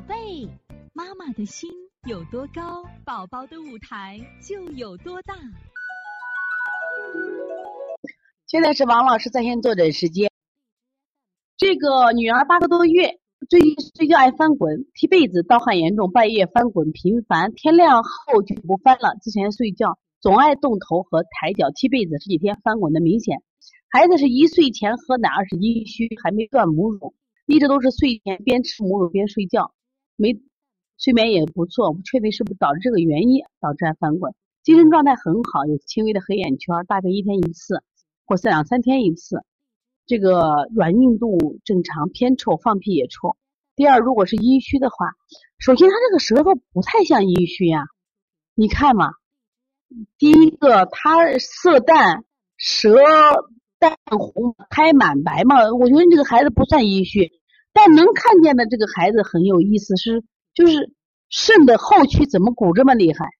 宝贝，妈妈的心有多高，宝宝的舞台就有多大。现在是王老师在线坐诊时间。这个女儿八个多月，最近睡觉爱翻滚，踢被子，盗汗严重，半夜翻滚频繁，天亮后就不翻了。之前睡觉总爱动头和抬脚，踢被子这几天翻滚的明显。孩子是一岁前喝奶，二是阴虚，还没断母乳。一直都是睡前边吃母乳边睡觉，没睡眠也不错，不确定是不是导致这个原因导致翻滚。精神状态很好，有轻微的黑眼圈，大便一天一次或是两三天一次。这个软硬度正常，偏臭，放屁也臭。第二，如果是阴虚的话，首先他这个舌头不太像阴虚呀，你看嘛，第一个他色淡，舌淡红，苔满白嘛，我觉得这个孩子不算阴虚。但能看见的这个孩子很有意思，是就是肾的后区怎么鼓这么厉害？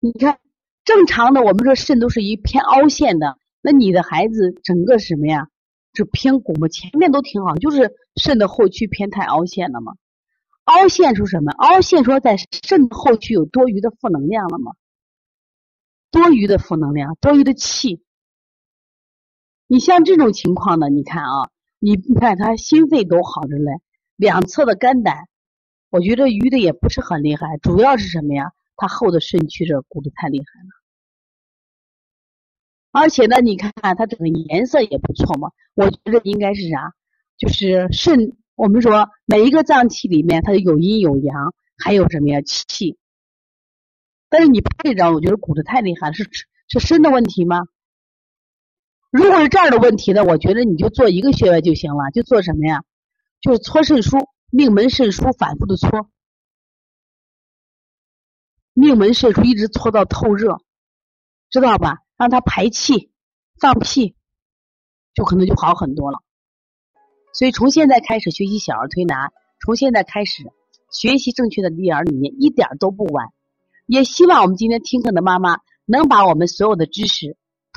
你看正常的，我们说肾都是一偏凹陷的，那你的孩子整个什么呀？是偏鼓嘛，前面都挺好，就是肾的后区偏太凹陷了嘛。凹陷出什么？凹陷说在肾后区有多余的负能量了吗？多余的负能量，多余的气。你像这种情况呢，你看啊。你你看他心肺都好着嘞，两侧的肝胆，我觉得淤的也不是很厉害，主要是什么呀？他后的肾区这鼓的太厉害了，而且呢，你看他整个颜色也不错嘛，我觉得应该是啥？就是肾，我们说每一个脏器里面它有阴有阳，还有什么呀？气。但是你拍这张，我觉得鼓的太厉害了，是是肾的问题吗？如果是这样的问题呢，我觉得你就做一个穴位就行了，就做什么呀？就是搓肾腧，命门肾腧反复的搓，命门肾腧一直搓到透热，知道吧？让它排气、放屁，就可能就好很多了。所以从现在开始学习小儿推拿，从现在开始学习正确的育儿理念，一点都不晚。也希望我们今天听课的妈妈能把我们所有的知识。